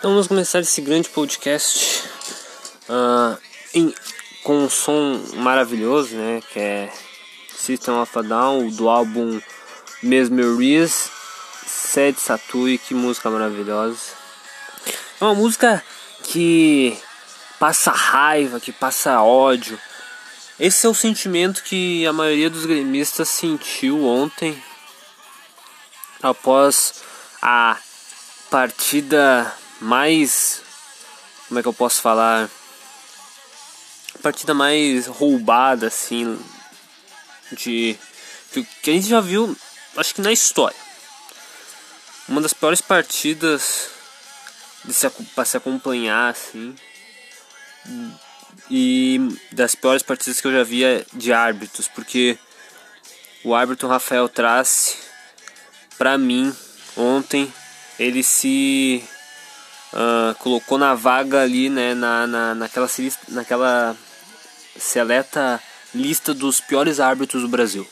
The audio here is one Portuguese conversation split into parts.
Então vamos começar esse grande podcast uh, em, com um som maravilhoso, né? Que é System of a Down, do álbum Mesmerize, Sed Satui, que música maravilhosa. É uma música que passa raiva, que passa ódio. Esse é o sentimento que a maioria dos gremistas sentiu ontem após a partida mais. Como é que eu posso falar? Partida mais roubada, assim. De. Que, a gente já viu, acho que na história. Uma das piores partidas de se, pra se acompanhar, assim. E das piores partidas que eu já via de árbitros, porque o árbitro Rafael Trace, pra mim, ontem, ele se uh, colocou na vaga ali, né, na, na, naquela, naquela seleta lista dos piores árbitros do Brasil.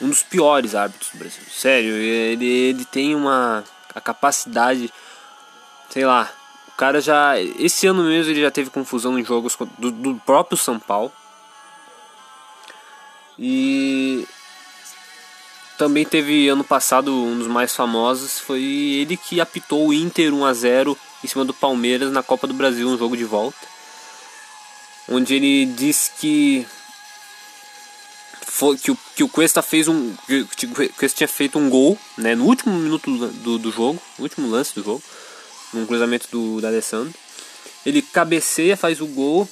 Um dos piores árbitros do Brasil. Sério, ele, ele tem uma a capacidade, sei lá, o cara já. Esse ano mesmo ele já teve confusão em jogos do, do próprio São Paulo. E também teve ano passado um dos mais famosos, foi ele que apitou o Inter 1 a 0 em cima do Palmeiras na Copa do Brasil, um jogo de volta. Onde ele disse que foi que o, que o Cuesta fez um que o Cuesta tinha feito um gol, né, no último minuto do, do jogo, no último lance do jogo, num cruzamento do da Alessandro. Ele cabeceia, faz o gol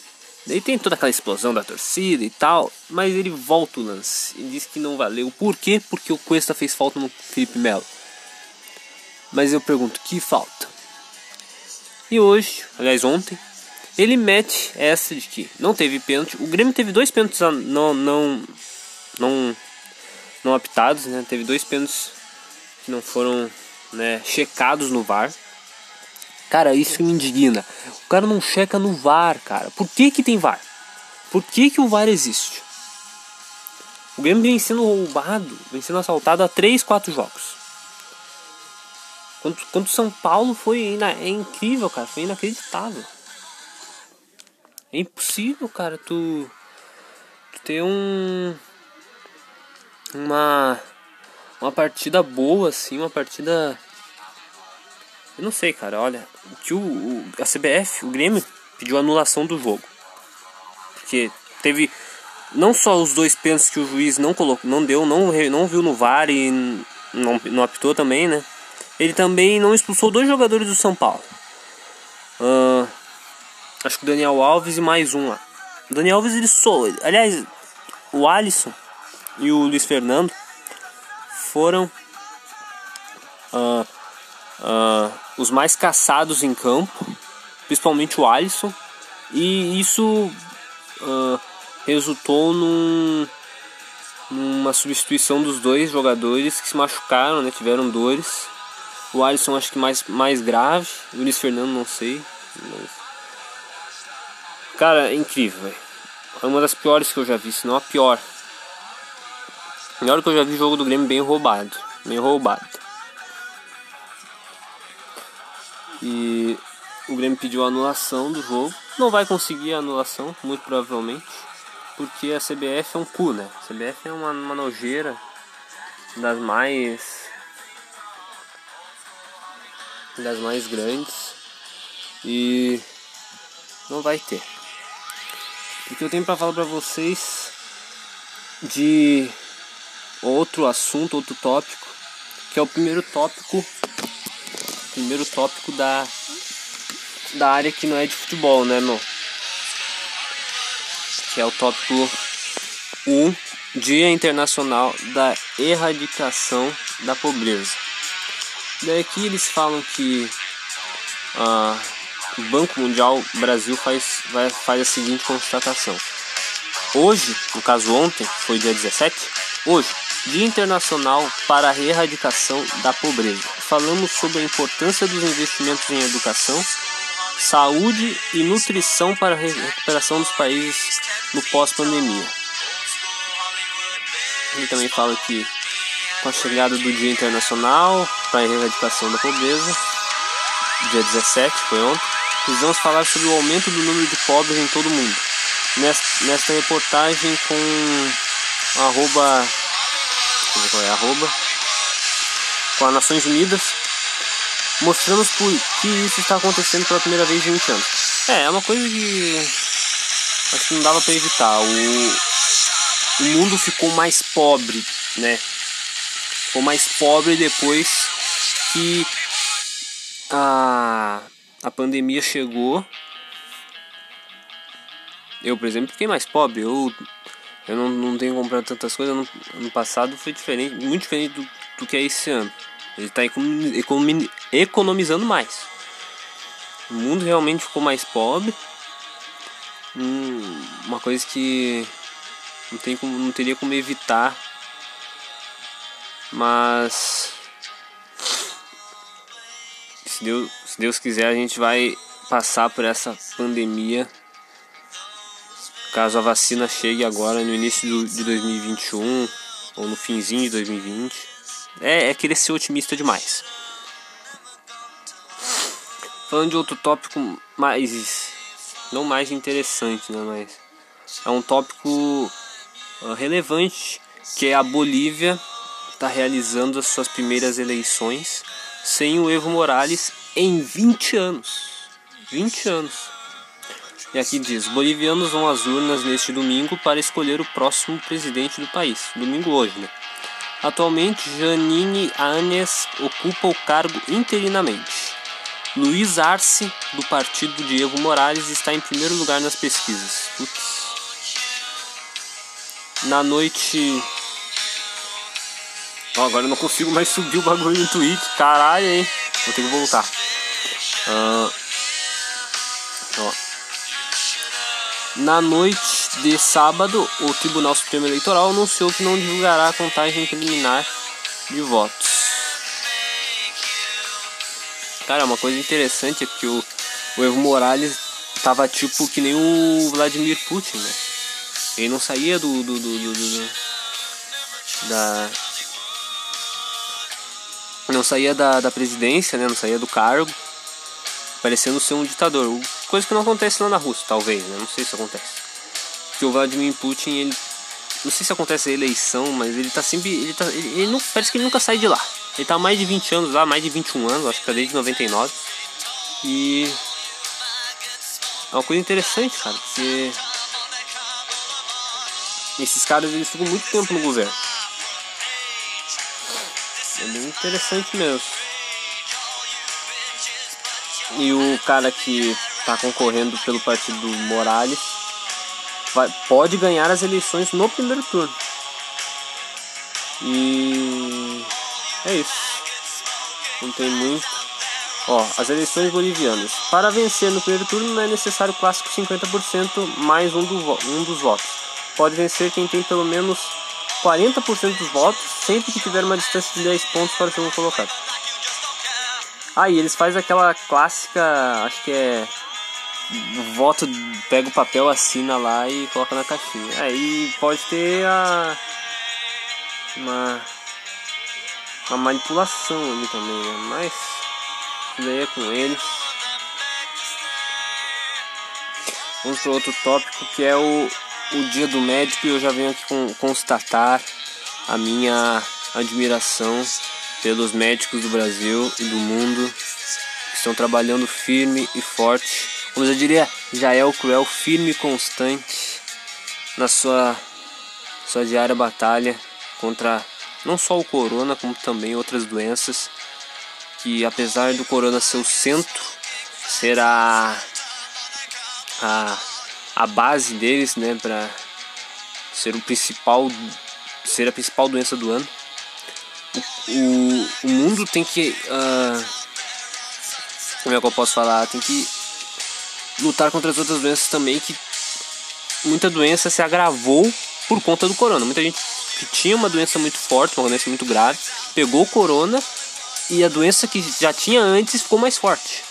Daí tem toda aquela explosão da torcida e tal, mas ele volta o lance e diz que não valeu. Por quê? Porque o Cuesta fez falta no Felipe Melo. Mas eu pergunto, que falta? E hoje, aliás ontem, ele mete essa de que não teve pênalti. O Grêmio teve dois pênaltis não não não não apitados, né? Teve dois pênaltis que não foram, né, checados no VAR. Cara, isso me indigna. O cara não checa no VAR, cara. Por que que tem VAR? Por que que o VAR existe? O Grêmio vem sendo roubado, vem sendo assaltado há 3, 4 jogos. Quanto, quanto São Paulo foi é incrível, cara. Foi inacreditável. É impossível, cara, tu, tu ter um. Uma. Uma partida boa, assim, uma partida eu não sei, cara. Olha, o que o, o, a CBF, o Grêmio, pediu anulação do jogo. Porque teve não só os dois pênaltis que o juiz não colocou, não deu, não, não viu no VAR e não, não apitou também, né? Ele também não expulsou dois jogadores do São Paulo. Uh, acho que o Daniel Alves e mais um lá. O Daniel Alves ele sou. Aliás, o Alisson e o Luiz Fernando foram. Uh, uh, os mais caçados em campo, principalmente o Alisson, e isso uh, resultou num, numa substituição dos dois jogadores que se machucaram, né, tiveram dores. O Alisson acho que mais, mais grave, o Luiz Fernando não sei. Mas... Cara, é incrível, véio. É uma das piores que eu já vi, se não a pior. Melhor que eu já vi jogo do Grêmio bem roubado. Bem roubado. E o Grêmio pediu a anulação do jogo. Não vai conseguir a anulação, muito provavelmente, porque a CBF é um cu, né? A CBF é uma, uma nojeira das mais das mais grandes e não vai ter. O que eu tenho para falar para vocês de outro assunto, outro tópico, que é o primeiro tópico, primeiro tópico da da área que não é de futebol, né, meu? Que é o tópico 1, Dia Internacional da Erradicação da Pobreza. Daí aqui eles falam que ah, o Banco Mundial Brasil faz, vai, faz a seguinte constatação. Hoje, no caso ontem, foi dia 17, hoje, Dia Internacional para a Erradicação da Pobreza. Falamos sobre a importância dos investimentos em educação, saúde e nutrição para a recuperação dos países no pós-pandemia. Ele também fala que com a chegada do Dia Internacional para a Erradicação da Pobreza, dia 17, foi ontem, precisamos falar sobre o aumento do número de pobres em todo o mundo. Nesta, nesta reportagem com arroba, qual é, arroba, com as Nações Unidas, mostramos por que isso está acontecendo pela primeira vez em 20 anos. É, é uma coisa que acho que não dava para evitar. O, o mundo ficou mais pobre, né? Ficou mais pobre depois que a, a pandemia chegou. Eu, por exemplo, fiquei mais pobre. Eu, eu não, não tenho comprado tantas coisas. No, passado foi diferente, muito diferente do, do que é esse ano. Ele está economizando mais. O mundo realmente ficou mais pobre. Hum, uma coisa que não, tem como, não teria como evitar. Mas se Deus, se Deus quiser a gente vai passar por essa pandemia. Caso a vacina chegue agora no início do, de 2021 ou no finzinho de 2020 é, é querer ser otimista demais. Falando de outro tópico mais. Não mais interessante, né? Mas. É um tópico uh, relevante que é a Bolívia está realizando as suas primeiras eleições sem o Evo Morales em 20 anos. 20 anos. E aqui diz: bolivianos vão às urnas neste domingo para escolher o próximo presidente do país. Domingo hoje, né? Atualmente, Janine Anes ocupa o cargo interinamente. Luiz Arce, do partido de Evo Morales, está em primeiro lugar nas pesquisas. Putz. Na noite. Oh, agora eu não consigo mais subir o bagulho no Twitch. Caralho, hein? Vou ter que voltar. Uh... Na noite de sábado, o Tribunal Supremo Eleitoral anunciou que não divulgará a contagem preliminar de votos. Cara, uma coisa interessante é que o, o Evo Morales tava tipo que nem o Vladimir Putin, né? Ele não saía do, do, do, do, do da não saía da, da presidência, né? Não saía do cargo, parecendo ser um ditador. Coisa que não acontece lá na Rússia, talvez, né? Não sei se acontece. Porque o Vladimir Putin, ele. Não sei se acontece a eleição, mas ele tá sempre. Ele, tá, ele, ele não, parece que ele nunca sai de lá. Ele tá há mais de 20 anos lá, mais de 21 anos, acho que tá desde 99. E. É uma coisa interessante, cara, porque. Esses caras eles ficam muito tempo no governo. É bem interessante mesmo. E o cara que está concorrendo pelo partido Morales, vai, pode ganhar as eleições no primeiro turno. E é isso. Não tem muito. Ó, as eleições bolivianas. Para vencer no primeiro turno não é necessário clássico 50% mais um, do, um dos votos. Pode vencer quem tem pelo menos 40% dos votos, sempre que tiver uma distância de 10 pontos para o segundo colocado. Ah, eles fazem aquela clássica, acho que é voto, pega o papel, assina lá e coloca na caixinha. Aí pode ter a uma uma manipulação ali também, né? Mas daí é com eles. Vamos para outro tópico que é o, o dia do médico e eu já venho aqui com, constatar a minha admiração pelos médicos do Brasil e do mundo que estão trabalhando firme e forte. Como eu diria, Jael Cruel, firme e constante na sua, sua diária batalha contra não só o corona, como também outras doenças. Que apesar do corona ser o centro, ser a, a, a base deles, né, para ser o principal, ser a principal doença do ano. O, o, mundo tem que, uh, como é que eu posso falar, tem que lutar contra as outras doenças também, que muita doença se agravou por conta do corona. Muita gente que tinha uma doença muito forte, uma doença muito grave, pegou o corona e a doença que já tinha antes ficou mais forte.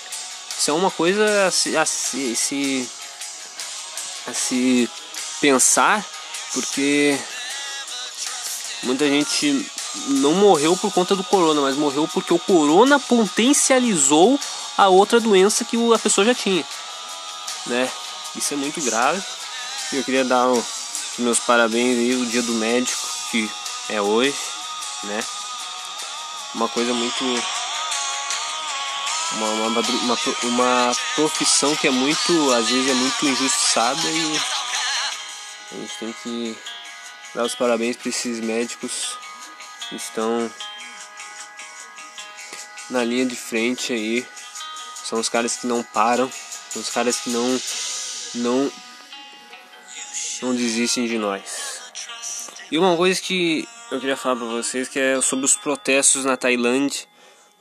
Isso é uma coisa a se, a se, a se pensar, porque muita gente não morreu por conta do corona, mas morreu porque o corona potencializou a outra doença que a pessoa já tinha, né? Isso é muito grave. Eu queria dar meus parabéns aí o dia do médico que é hoje, né? Uma coisa muito uma, uma, uma, uma profissão que é muito, às vezes é muito injustiçada e a gente tem que dar os parabéns para esses médicos estão na linha de frente aí. São os caras que não param, são os caras que não não não desistem de nós. E uma coisa que eu queria falar para vocês que é sobre os protestos na Tailândia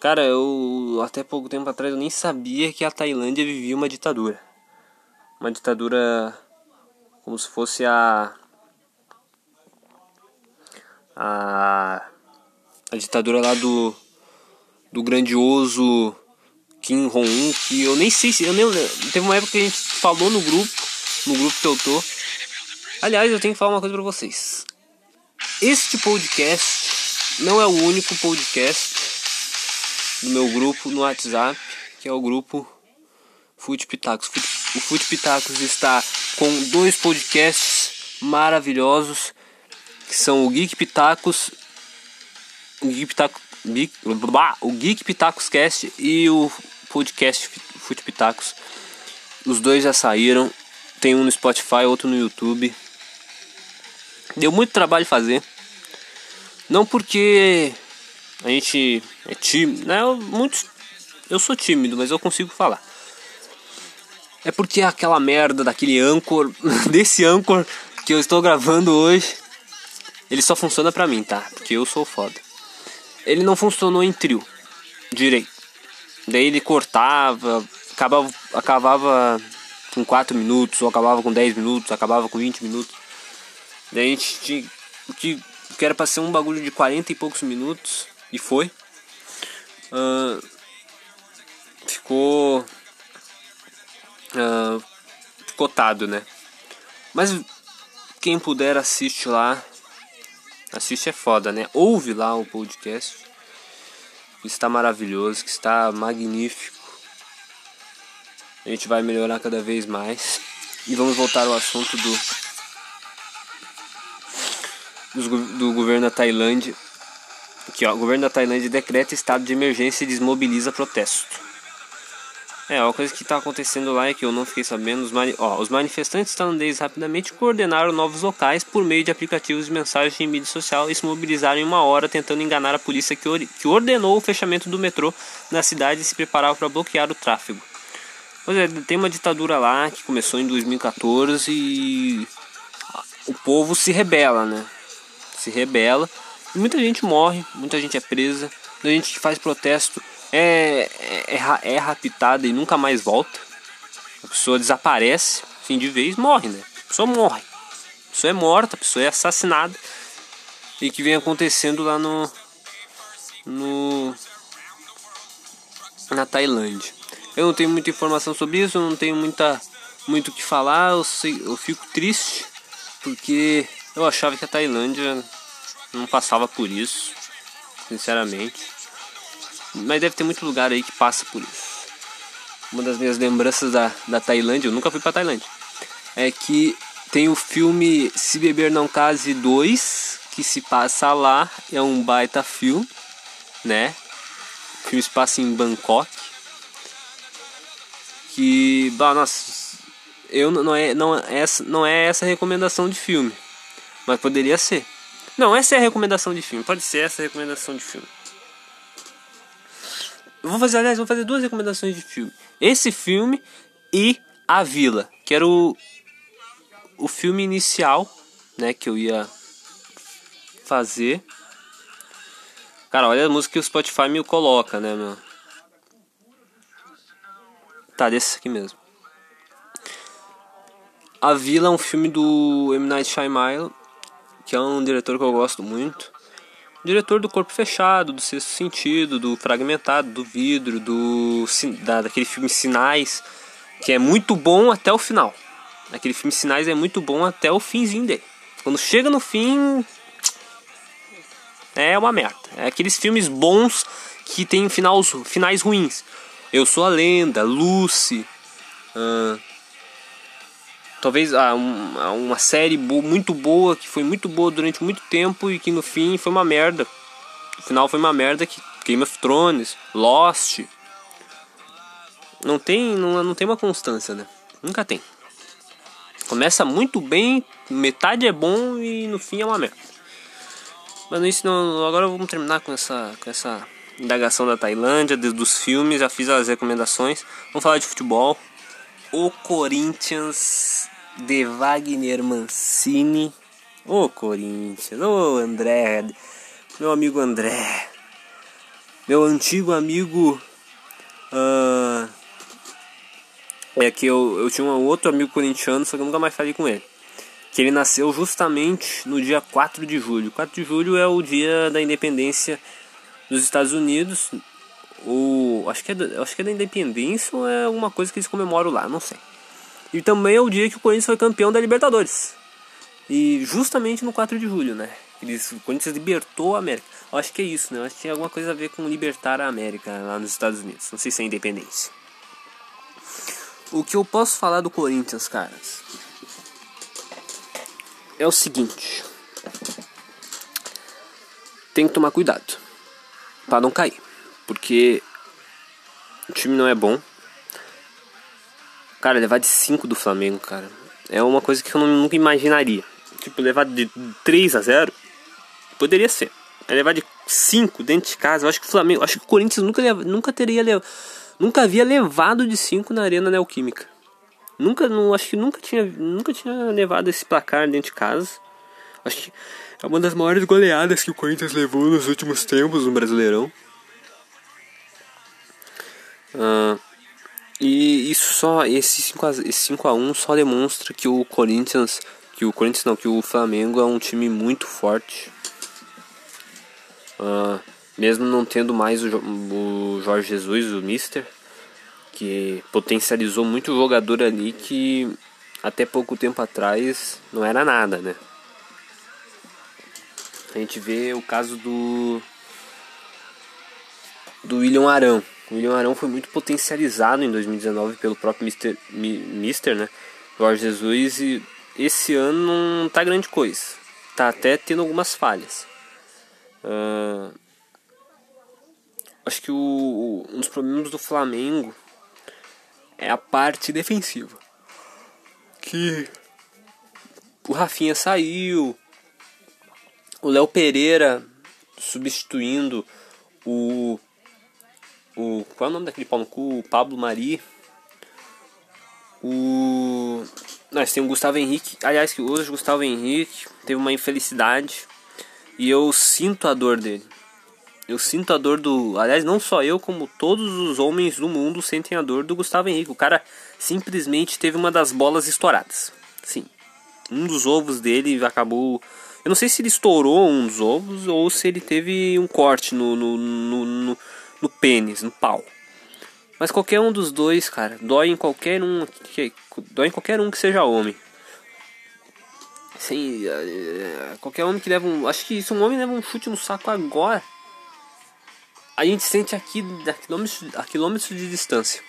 Cara, eu até pouco tempo atrás eu nem sabia que a Tailândia vivia uma ditadura. Uma ditadura como se fosse a a, a ditadura lá do do grandioso Kim Jong-un, que eu nem sei se eu nem teve uma época que a gente falou no grupo, no grupo que eu tô. Aliás, eu tenho que falar uma coisa para vocês. Este podcast não é o único podcast do meu grupo no WhatsApp, que é o grupo Fute Pitacos. O Fute Pitacos está com dois podcasts maravilhosos, que são o Geek Pitacos, o Geek Pitacos, o Geek Pitacos Cast e o podcast Fute Pitacos. Os dois já saíram, tem um no Spotify, outro no YouTube. Deu muito trabalho fazer. Não porque a gente é tímido, né? Eu, muitos, eu sou tímido, mas eu consigo falar. É porque aquela merda daquele Anchor, desse Anchor que eu estou gravando hoje, ele só funciona pra mim, tá? Porque eu sou foda. Ele não funcionou em trio direito. Daí ele cortava, acabava, acabava com 4 minutos, ou acabava com 10 minutos, acabava com 20 minutos. Daí a gente tinha. Que, que era pra ser um bagulho de 40 e poucos minutos, e foi. Uh, ficou. Uh, cotado, né? Mas quem puder assiste lá. Assiste é foda, né? Ouve lá o podcast. Que está maravilhoso, que está magnífico. A gente vai melhorar cada vez mais. E vamos voltar ao assunto do, do, do governo da Tailândia. Aqui, ó, o governo da Tailândia decreta estado de emergência e desmobiliza protesto. É, uma coisa que está acontecendo lá é que eu não fiquei sabendo. Os, mani ó, os manifestantes tailandeses rapidamente coordenaram novos locais por meio de aplicativos de mensagem em mídia social e se mobilizaram em uma hora tentando enganar a polícia que, or que ordenou o fechamento do metrô na cidade e se preparava para bloquear o tráfego. Pois é, tem uma ditadura lá que começou em 2014 e o povo se rebela, né? Se rebela Muita gente morre, muita gente é presa, muita gente que faz protesto é, é, é, raptada e nunca mais volta. A pessoa desaparece, fim de vez, morre, né? A pessoa morre. A pessoa é morta, a pessoa é assassinada. E que vem acontecendo lá no. no na Tailândia. Eu não tenho muita informação sobre isso, não tenho muita muito o que falar, eu, sei, eu fico triste porque eu achava que a Tailândia não passava por isso, sinceramente. Mas deve ter muito lugar aí que passa por isso. Uma das minhas lembranças da, da Tailândia, eu nunca fui pra Tailândia, é que tem o filme Se Beber Não Case 2, que se passa lá, é um baita filme, né? O filme se passa em Bangkok. Que, bah, nossa, eu não é, não, é essa, não é essa a recomendação de filme, mas poderia ser. Não, essa é a recomendação de filme, pode ser essa a recomendação de filme. Eu vou fazer, aliás, vou fazer duas recomendações de filme. Esse filme e A Vila, que era o, o filme inicial, né, que eu ia fazer. Cara, olha a música que o Spotify me coloca, né, meu? Tá, desse aqui mesmo. A Vila é um filme do M. Night Shyamalan, que é um diretor que eu gosto muito. Diretor do Corpo Fechado, do Sexto Sentido, do Fragmentado, do Vidro, do da, daquele filme Sinais, que é muito bom até o final. Aquele filme Sinais é muito bom até o finzinho dele. Quando chega no fim, é uma merda. É aqueles filmes bons que tem finais, finais ruins. Eu Sou a Lenda, Lucy. Uh, talvez um, uma série bo muito boa, que foi muito boa durante muito tempo e que no fim foi uma merda. No final foi uma merda que Game of Thrones, Lost. Não tem, não, não tem uma constância, né? Nunca tem. Começa muito bem, metade é bom e no fim é uma merda. Mas isso não, agora vamos terminar com essa, com essa indagação da Tailândia, dos filmes, já fiz as recomendações. Vamos falar de futebol. O Corinthians de Wagner Mancini. O Corinthians, o André, meu amigo André, meu antigo amigo. Uh, é que eu, eu tinha um outro amigo corintiano, só que eu nunca mais falei com ele que ele nasceu justamente no dia 4 de julho. 4 de julho é o dia da independência dos Estados Unidos. O, acho, que é da, acho que é da independência ou é alguma coisa que eles comemoram lá, não sei. E também é o dia que o Corinthians foi campeão da Libertadores. E justamente no 4 de julho, né? Eles, o Corinthians libertou a América. Eu acho que é isso, né? Eu acho que tem alguma coisa a ver com libertar a América lá nos Estados Unidos. Não sei se é independência. O que eu posso falar do Corinthians, caras? é o seguinte: tem que tomar cuidado para não cair, porque o time não é bom. Cara, levar de 5 do Flamengo, cara, é uma coisa que eu nunca imaginaria. Tipo, levar de 3 a 0 poderia ser. É levar de 5 dentro de casa. Eu acho que o Flamengo, acho que o Corinthians nunca, nunca teria nunca havia levado de 5 na Arena Neoquímica. Nunca, não, acho que nunca tinha, nunca tinha levado esse placar dentro de casa. Acho que é uma das maiores goleadas que o Corinthians levou nos últimos tempos no Brasileirão. Uh, e isso só, esse 5 a, esse 5 a 1 só demonstra que o Corinthians, que o Corinthians não, que o Flamengo é um time muito forte. Uh, mesmo não tendo mais o, o Jorge Jesus, o Mister que potencializou muito jogador ali que até pouco tempo atrás não era nada, né? A gente vê o caso do do William Arão. O William Arão foi muito potencializado em 2019 pelo próprio Mister, Mister né? Jorge Jesus e esse ano não tá grande coisa. Tá até tendo algumas falhas. Uh, acho que o, um dos problemas do Flamengo é a parte defensiva. Que o Rafinha saiu, o Léo Pereira substituindo o o qual é o nome daquele pau no cu? O Pablo Mari. O nós temos o Gustavo Henrique. Aliás, que hoje o Gustavo Henrique teve uma infelicidade e eu sinto a dor dele. Eu sinto a dor do. Aliás, não só eu, como todos os homens do mundo sentem a dor do Gustavo Henrique. O cara simplesmente teve uma das bolas estouradas. Sim. Um dos ovos dele acabou. Eu não sei se ele estourou um dos ovos ou se ele teve um corte no, no, no, no, no pênis, no pau. Mas qualquer um dos dois, cara, dói em qualquer um que, dói em qualquer um que seja homem. Sim, é, é, qualquer homem que leva um. Acho que se um homem leva um chute no saco agora, a gente sente aqui a quilômetros, a quilômetros de distância.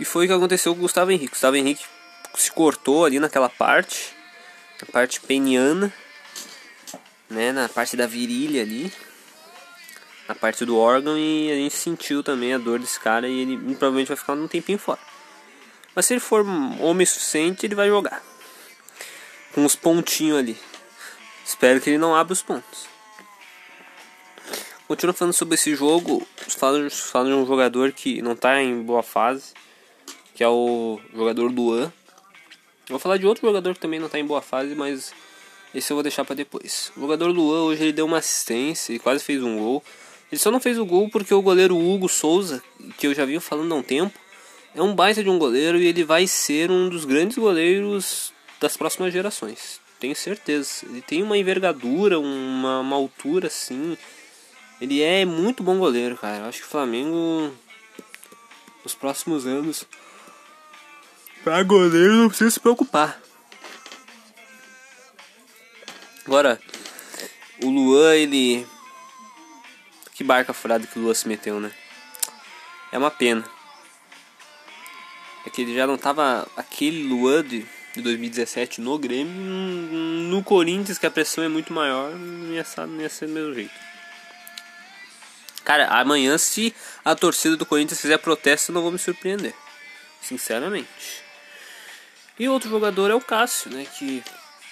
E foi o que aconteceu com o Gustavo Henrique. O Gustavo Henrique se cortou ali naquela parte, na parte peniana, né, na parte da virilha ali. Na parte do órgão e a gente sentiu também a dor desse cara e ele provavelmente vai ficar um tempinho fora. Mas se ele for homem suficiente, ele vai jogar. Com os pontinhos ali. Espero que ele não abra os pontos. Continuando falando sobre esse jogo, falando, falando de um jogador que não está em boa fase, que é o jogador Luan. Vou falar de outro jogador que também não está em boa fase, mas esse eu vou deixar para depois. O jogador Luan hoje ele deu uma assistência e quase fez um gol. Ele só não fez o gol porque o goleiro Hugo Souza, que eu já vi falando há um tempo, é um baita de um goleiro e ele vai ser um dos grandes goleiros das próximas gerações. Tenho certeza. Ele tem uma envergadura, uma, uma altura assim ele é muito bom goleiro, cara. Eu acho que o Flamengo nos próximos anos para goleiro não precisa se preocupar. Agora, o Luan, ele que barca furada que o Luan se meteu, né? É uma pena. É que ele já não tava aquele Luan de, de 2017 no Grêmio, no Corinthians que a pressão é muito maior, não ia, não ia ser do mesmo jeito. Cara, amanhã se a torcida do Corinthians fizer protesto, eu não vou me surpreender. Sinceramente. E outro jogador é o Cássio, né? Que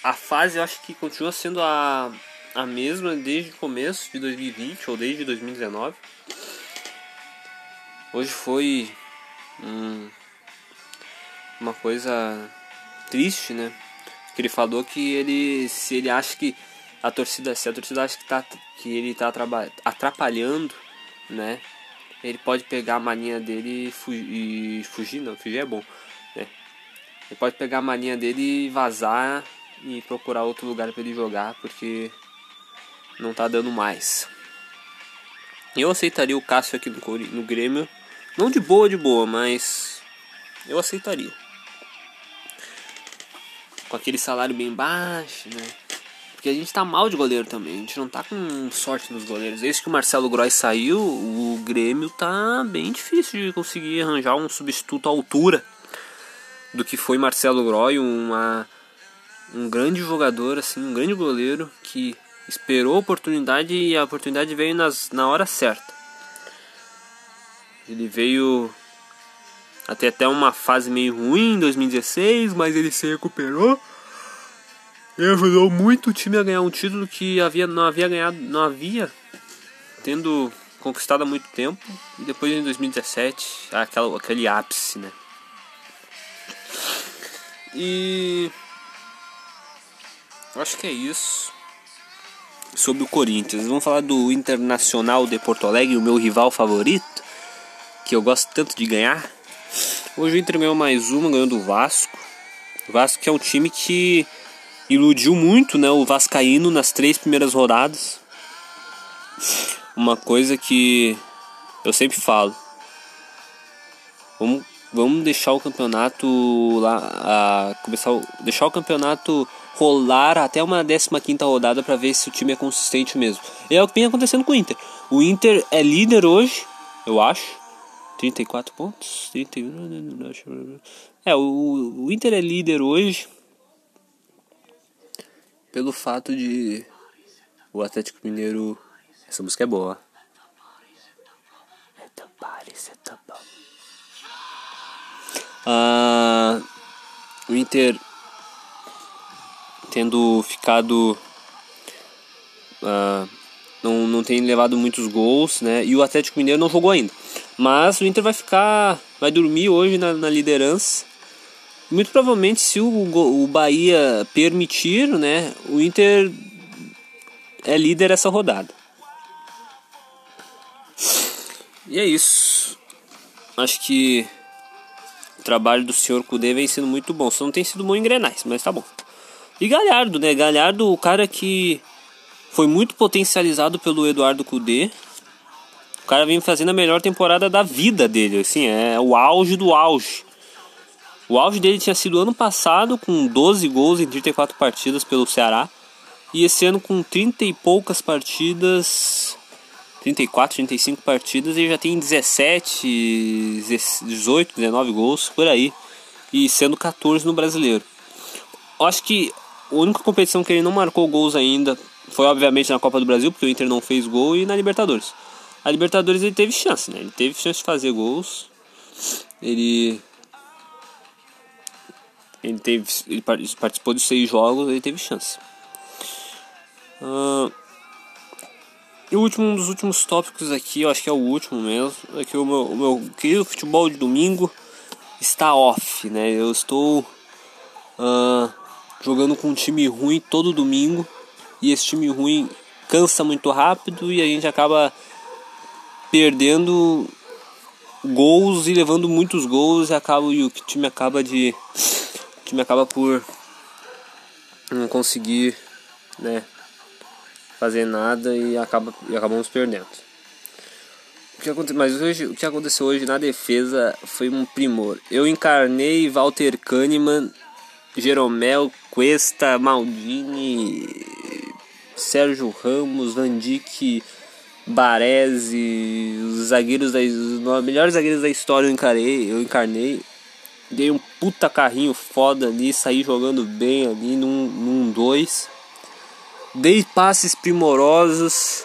a fase eu acho que continua sendo a, a mesma desde o começo de 2020 ou desde 2019. Hoje foi hum, uma coisa triste, né? Que ele falou que ele se ele acha que a torcida, se a torcida acha que, tá, que ele está atrapalhando né? Ele pode pegar a maninha dele e, fu e fugir, não, fugir é bom, né? Ele pode pegar a maninha dele e vazar e procurar outro lugar para ele jogar, porque não tá dando mais. Eu aceitaria o Cássio aqui no, no Grêmio, não de boa, de boa, mas eu aceitaria. Com aquele salário bem baixo, né? Porque a gente tá mal de goleiro também. A gente não tá com sorte nos goleiros. Desde que o Marcelo Groy saiu, o Grêmio tá bem difícil de conseguir arranjar um substituto à altura do que foi Marcelo Groy, uma, um grande jogador, assim, um grande goleiro que esperou a oportunidade e a oportunidade veio nas, na hora certa. Ele veio até até uma fase meio ruim em 2016, mas ele se recuperou. Ele ajudou muito o time a ganhar um título que havia, não havia ganhado, não havia tendo conquistado há muito tempo. E depois em 2017, aquela, aquele ápice, né? E acho que é isso. Sobre o Corinthians, vamos falar do Internacional de Porto Alegre, o meu rival favorito, que eu gosto tanto de ganhar. Hoje o Inter ganhou mais uma, ganhou do Vasco. O Vasco que é um time que iludiu muito né, o Vascaíno nas três primeiras rodadas. Uma coisa que eu sempre falo. Vamos, vamos deixar o campeonato lá. A, começar deixar o campeonato rolar até uma 15 quinta rodada para ver se o time é consistente mesmo. E é o que vem acontecendo com o Inter. O Inter é líder hoje, eu acho. 34 pontos? 31. É, o, o Inter é líder hoje pelo fato de o Atlético Mineiro. Essa música é boa. Ah, o Inter tendo ficado. Ah, não, não tem levado muitos gols, né? E o Atlético Mineiro não jogou ainda. Mas o Inter vai ficar. Vai dormir hoje na, na liderança muito provavelmente, se o, o Bahia permitir, né, o Inter é líder essa rodada. E é isso. Acho que o trabalho do senhor Kudê vem sendo muito bom. Só não tem sido bom em Grenais, mas tá bom. E Galhardo, né? Galhardo, o cara que foi muito potencializado pelo Eduardo Cudê. O cara vem fazendo a melhor temporada da vida dele, assim, é o auge do auge. O auge dele tinha sido ano passado, com 12 gols em 34 partidas pelo Ceará. E esse ano, com 30 e poucas partidas, 34, 35 partidas, ele já tem 17, 18, 19 gols por aí. E sendo 14 no brasileiro. Acho que a única competição que ele não marcou gols ainda foi, obviamente, na Copa do Brasil, porque o Inter não fez gol, e na Libertadores. A Libertadores ele teve chance, né? Ele teve chance de fazer gols. Ele ele teve ele participou de seis jogos, ele teve chance. Uh, e o último um dos últimos tópicos aqui, eu acho que é o último mesmo, é que o meu, o meu querido futebol de domingo está off, né? Eu estou uh, jogando com um time ruim todo domingo e esse time ruim cansa muito rápido e a gente acaba perdendo gols e levando muitos gols e acaba e o time acaba de o time acaba por não conseguir, né, fazer nada e acaba e acabamos perdendo. O que aconteceu, mas hoje, o que aconteceu hoje na defesa foi um primor. Eu encarnei Walter Kahneman, Jeromel, Cuesta, Maldini, Sérgio Ramos, Van Baresi, os zagueiros da, os melhores zagueiros da história eu encarei, eu encarnei. Dei um puta carrinho foda ali, saí jogando bem ali num, num dois. Dei passes primorosos.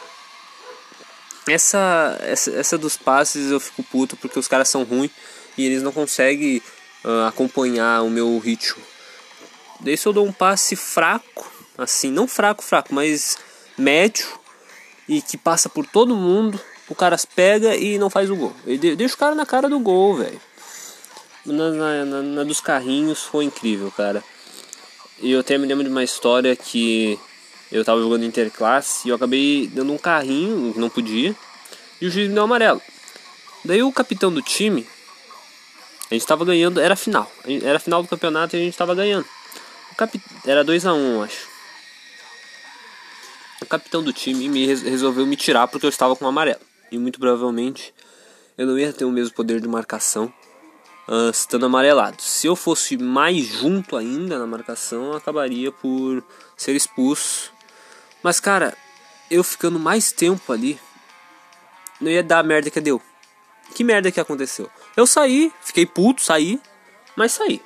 Essa, essa, essa dos passes eu fico puto porque os caras são ruins e eles não conseguem uh, acompanhar o meu ritmo. Daí se eu dou um passe fraco, assim, não fraco, fraco, mas médio e que passa por todo mundo, o cara pega e não faz o gol. Ele deixa o cara na cara do gol, velho. Na, na, na, na, dos carrinhos foi incrível, cara. E eu até me lembro de uma história que eu tava jogando interclasse e eu acabei dando um carrinho, não podia, e o juiz me deu um amarelo. Daí o capitão do time, a gente tava ganhando, era final, era final do campeonato e a gente tava ganhando. O cap... Era 2x1, um, acho o capitão do time me resolveu me tirar porque eu estava com amarelo. E muito provavelmente eu não ia ter o mesmo poder de marcação uh, estando amarelado. Se eu fosse mais junto ainda na marcação, eu acabaria por ser expulso. Mas cara, eu ficando mais tempo ali, não ia dar a merda que deu. Que merda que aconteceu? Eu saí, fiquei puto, saí, mas saí.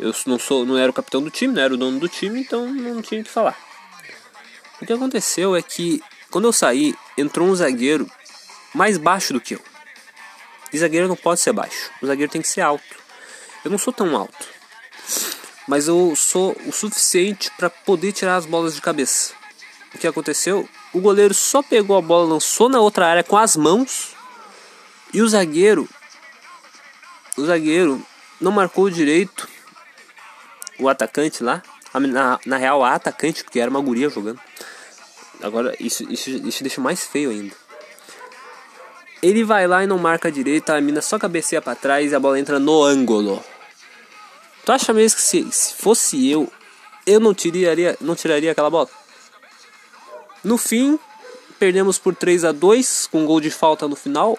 Eu não sou, não era o capitão do time, não era o dono do time, então não tinha o que falar. O que aconteceu é que quando eu saí, entrou um zagueiro mais baixo do que eu. E zagueiro não pode ser baixo, o zagueiro tem que ser alto. Eu não sou tão alto, mas eu sou o suficiente para poder tirar as bolas de cabeça. O que aconteceu? O goleiro só pegou a bola, lançou na outra área com as mãos e o zagueiro, o zagueiro não marcou direito o atacante lá. Na, na real, a atacante, porque era uma guria jogando. Agora, isso, isso, isso deixa mais feio ainda. Ele vai lá e não marca direito, a mina só cabeceia para trás e a bola entra no ângulo. Tu acha mesmo que se, se fosse eu, eu não tiraria, não tiraria aquela bola? No fim, perdemos por 3 a 2 com gol de falta no final.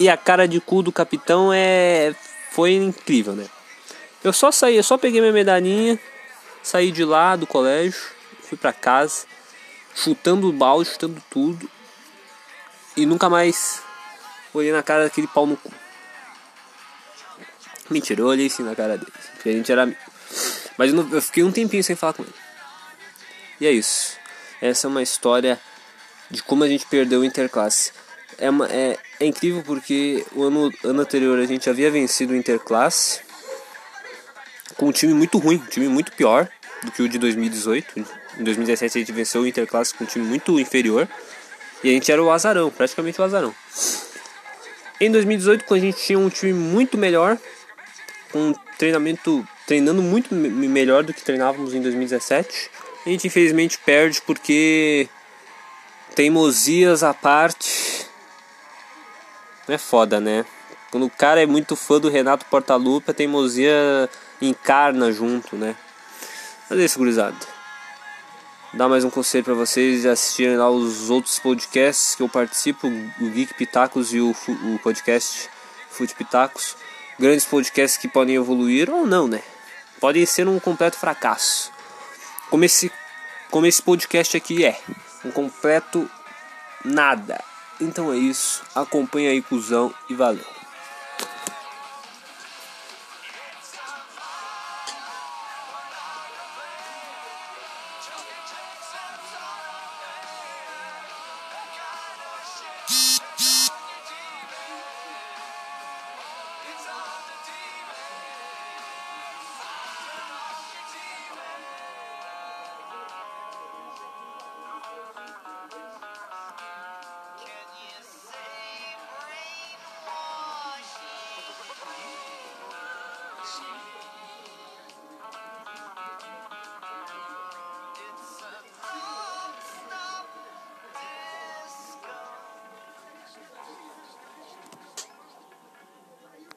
E a cara de cu do capitão é foi incrível, né? Eu só saí, eu só peguei minha medalhinha, saí de lá do colégio, fui para casa chutando o balde, chutando tudo. E nunca mais olhei na cara daquele pau no cu. Mentira, eu olhei sim na cara dele. Porque a gente era. Mas eu, não, eu fiquei um tempinho sem falar com ele. E é isso. Essa é uma história de como a gente perdeu o Interclasse. É, uma, é, é incrível porque o ano, ano anterior a gente havia vencido o Interclasse com um time muito ruim, um time muito pior do que o de 2018. Em 2017 a gente venceu o Interclasse com um time muito inferior. E a gente era o azarão, praticamente o azarão. Em 2018, quando a gente tinha um time muito melhor, com um treinamento treinando muito melhor do que treinávamos em 2017, a gente infelizmente perde porque teimosias à parte. É foda, né? Quando o cara é muito fã do Renato Portaluppi, a teimosia encarna junto, né? Mas é isso, gurizada. Dar mais um conselho para vocês assistirem lá os outros podcasts que eu participo, o Geek Pitacos e o, o podcast Fute Pitacos. Grandes podcasts que podem evoluir ou não, né? Pode ser um completo fracasso. Como esse, como esse podcast aqui é. Um completo nada. Então é isso. Acompanha aí, cuzão, e valeu.